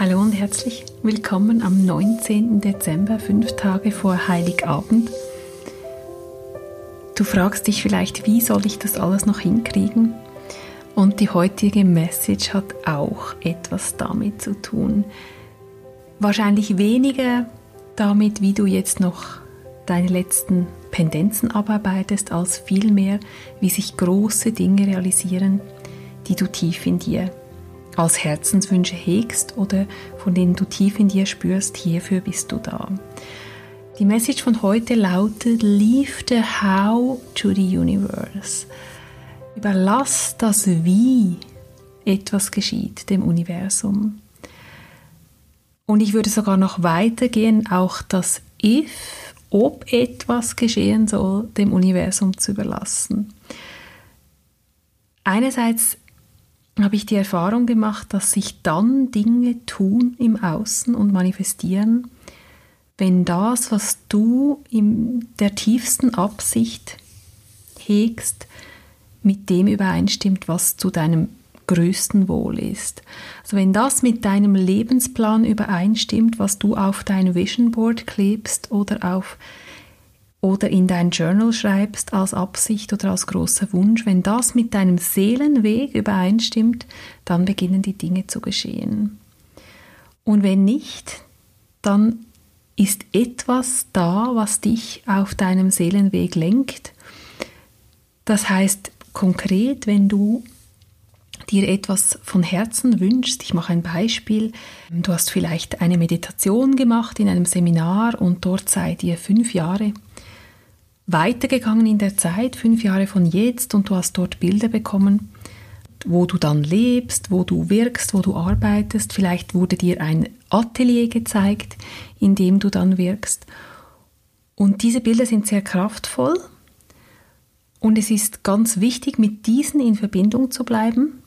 Hallo und herzlich willkommen am 19. Dezember, fünf Tage vor Heiligabend. Du fragst dich vielleicht, wie soll ich das alles noch hinkriegen? Und die heutige Message hat auch etwas damit zu tun. Wahrscheinlich weniger damit, wie du jetzt noch deine letzten Pendenzen abarbeitest, als vielmehr, wie sich große Dinge realisieren, die du tief in dir als Herzenswünsche hegst oder von denen du tief in dir spürst, hierfür bist du da. Die Message von heute lautet, Leave the How to the Universe. Überlass das Wie etwas geschieht dem Universum. Und ich würde sogar noch weitergehen, auch das If, ob etwas geschehen soll, dem Universum zu überlassen. Einerseits habe ich die Erfahrung gemacht, dass sich dann Dinge tun im Außen und manifestieren, wenn das, was du in der tiefsten Absicht hegst, mit dem übereinstimmt, was zu deinem größten Wohl ist. Also wenn das mit deinem Lebensplan übereinstimmt, was du auf dein Vision Board klebst oder auf oder in dein Journal schreibst als Absicht oder als großer Wunsch, wenn das mit deinem Seelenweg übereinstimmt, dann beginnen die Dinge zu geschehen. Und wenn nicht, dann ist etwas da, was dich auf deinem Seelenweg lenkt. Das heißt konkret, wenn du dir etwas von Herzen wünschst, ich mache ein Beispiel, du hast vielleicht eine Meditation gemacht in einem Seminar und dort seid ihr fünf Jahre weitergegangen in der Zeit, fünf Jahre von jetzt, und du hast dort Bilder bekommen, wo du dann lebst, wo du wirkst, wo du arbeitest. Vielleicht wurde dir ein Atelier gezeigt, in dem du dann wirkst. Und diese Bilder sind sehr kraftvoll. Und es ist ganz wichtig, mit diesen in Verbindung zu bleiben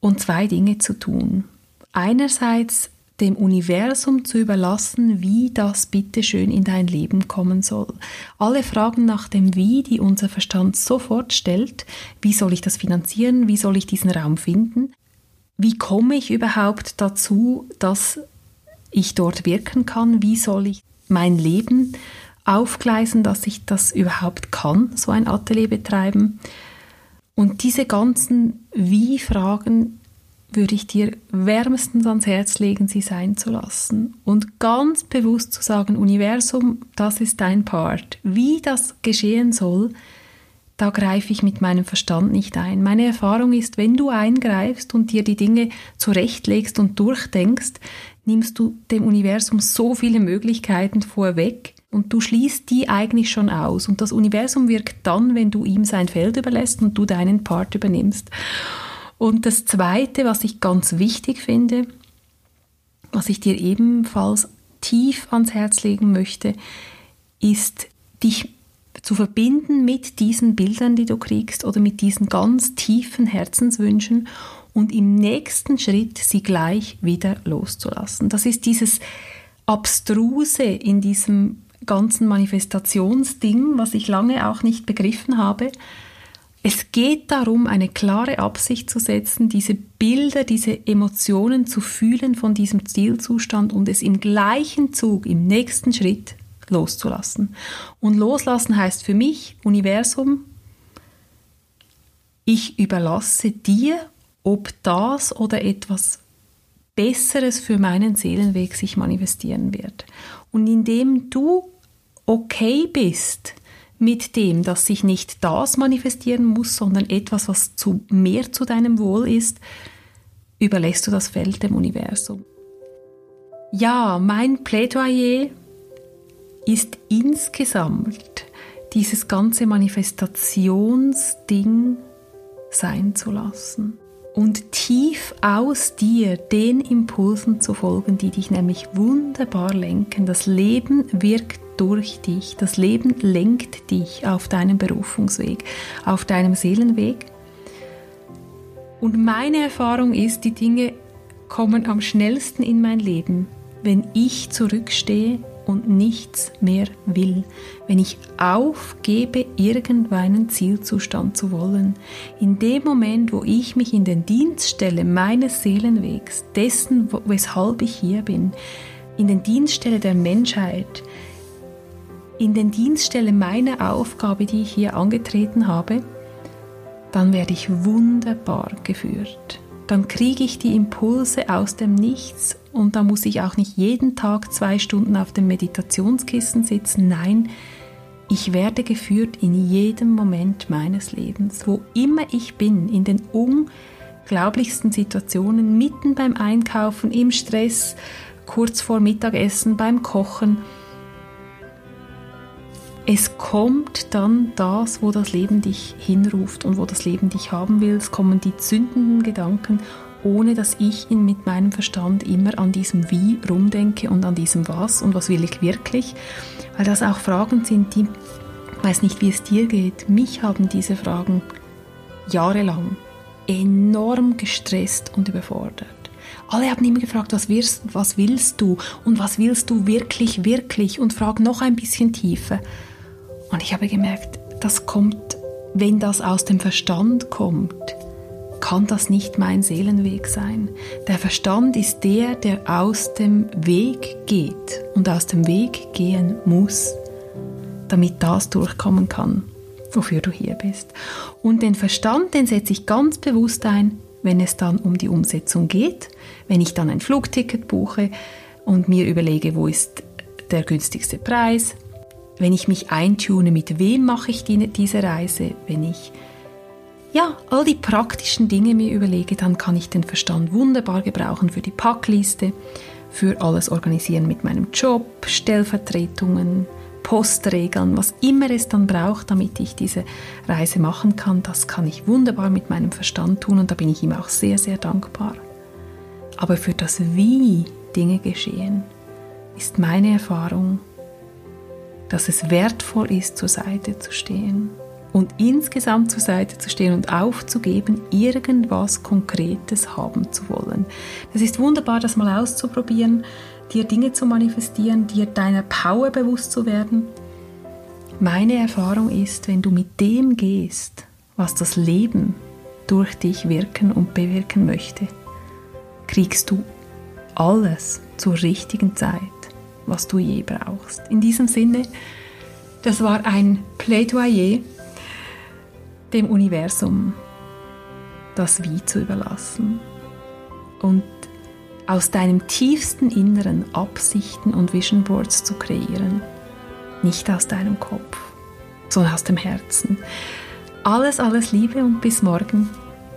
und zwei Dinge zu tun. Einerseits dem Universum zu überlassen, wie das bitte schön in dein Leben kommen soll. Alle Fragen nach dem Wie, die unser Verstand sofort stellt, wie soll ich das finanzieren, wie soll ich diesen Raum finden, wie komme ich überhaupt dazu, dass ich dort wirken kann, wie soll ich mein Leben aufgleisen, dass ich das überhaupt kann, so ein Atelier betreiben. Und diese ganzen Wie-Fragen würde ich dir wärmstens ans Herz legen, sie sein zu lassen und ganz bewusst zu sagen, Universum, das ist dein Part. Wie das geschehen soll, da greife ich mit meinem Verstand nicht ein. Meine Erfahrung ist, wenn du eingreifst und dir die Dinge zurechtlegst und durchdenkst, nimmst du dem Universum so viele Möglichkeiten vorweg und du schließt die eigentlich schon aus. Und das Universum wirkt dann, wenn du ihm sein Feld überlässt und du deinen Part übernimmst. Und das Zweite, was ich ganz wichtig finde, was ich dir ebenfalls tief ans Herz legen möchte, ist dich zu verbinden mit diesen Bildern, die du kriegst oder mit diesen ganz tiefen Herzenswünschen und im nächsten Schritt sie gleich wieder loszulassen. Das ist dieses Abstruse in diesem ganzen Manifestationsding, was ich lange auch nicht begriffen habe, es geht darum, eine klare Absicht zu setzen, diese Bilder, diese Emotionen zu fühlen von diesem Zielzustand und es im gleichen Zug, im nächsten Schritt loszulassen. Und loslassen heißt für mich, Universum, ich überlasse dir, ob das oder etwas Besseres für meinen Seelenweg sich manifestieren wird. Und indem du okay bist, mit dem, dass sich nicht das manifestieren muss, sondern etwas, was zu mehr zu deinem Wohl ist, überlässt du das Feld dem Universum. Ja, mein Plädoyer ist insgesamt dieses ganze Manifestationsding sein zu lassen und tief aus dir den Impulsen zu folgen, die dich nämlich wunderbar lenken. Das Leben wirkt durch dich. Das Leben lenkt dich auf deinem Berufungsweg, auf deinem Seelenweg. Und meine Erfahrung ist, die Dinge kommen am schnellsten in mein Leben, wenn ich zurückstehe und nichts mehr will, wenn ich aufgebe, irgendeinen Zielzustand zu wollen. In dem Moment, wo ich mich in den Dienst stelle meines Seelenwegs, dessen, weshalb ich hier bin, in den Dienst stelle der Menschheit, in den Dienst stelle meiner Aufgabe, die ich hier angetreten habe, dann werde ich wunderbar geführt. Dann kriege ich die Impulse aus dem Nichts und da muss ich auch nicht jeden Tag zwei Stunden auf dem Meditationskissen sitzen. Nein, ich werde geführt in jedem Moment meines Lebens, wo immer ich bin, in den unglaublichsten Situationen, mitten beim Einkaufen, im Stress, kurz vor Mittagessen, beim Kochen es kommt dann das, wo das Leben dich hinruft und wo das Leben dich haben will. Es kommen die zündenden Gedanken, ohne dass ich ihn mit meinem Verstand immer an diesem Wie rumdenke und an diesem Was und was will ich wirklich. Weil das auch Fragen sind, die, ich weiß nicht, wie es dir geht, mich haben diese Fragen jahrelang enorm gestresst und überfordert. Alle haben immer gefragt, was, wirst, was willst du und was willst du wirklich, wirklich und frag noch ein bisschen tiefer. Und ich habe gemerkt, das kommt, wenn das aus dem Verstand kommt, kann das nicht mein Seelenweg sein. Der Verstand ist der, der aus dem Weg geht und aus dem Weg gehen muss, damit das durchkommen kann, wofür du hier bist. Und den Verstand, den setze ich ganz bewusst ein, wenn es dann um die Umsetzung geht, wenn ich dann ein Flugticket buche und mir überlege, wo ist der günstigste Preis, wenn ich mich eintune, mit wem mache ich die, diese Reise, wenn ich ja, all die praktischen Dinge mir überlege, dann kann ich den Verstand wunderbar gebrauchen für die Packliste, für alles organisieren mit meinem Job, Stellvertretungen, Postregeln, was immer es dann braucht, damit ich diese Reise machen kann, das kann ich wunderbar mit meinem Verstand tun und da bin ich ihm auch sehr, sehr dankbar. Aber für das Wie Dinge geschehen, ist meine Erfahrung, dass es wertvoll ist, zur Seite zu stehen und insgesamt zur Seite zu stehen und aufzugeben, irgendwas Konkretes haben zu wollen. Es ist wunderbar, das mal auszuprobieren, dir Dinge zu manifestieren, dir deiner Power bewusst zu werden. Meine Erfahrung ist, wenn du mit dem gehst, was das Leben durch dich wirken und bewirken möchte, kriegst du alles zur richtigen Zeit was du je brauchst. In diesem Sinne, das war ein Plädoyer dem Universum, das Wie zu überlassen und aus deinem tiefsten Inneren Absichten und Vision Boards zu kreieren. Nicht aus deinem Kopf, sondern aus dem Herzen. Alles, alles Liebe und bis morgen,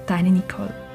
deine Nicole.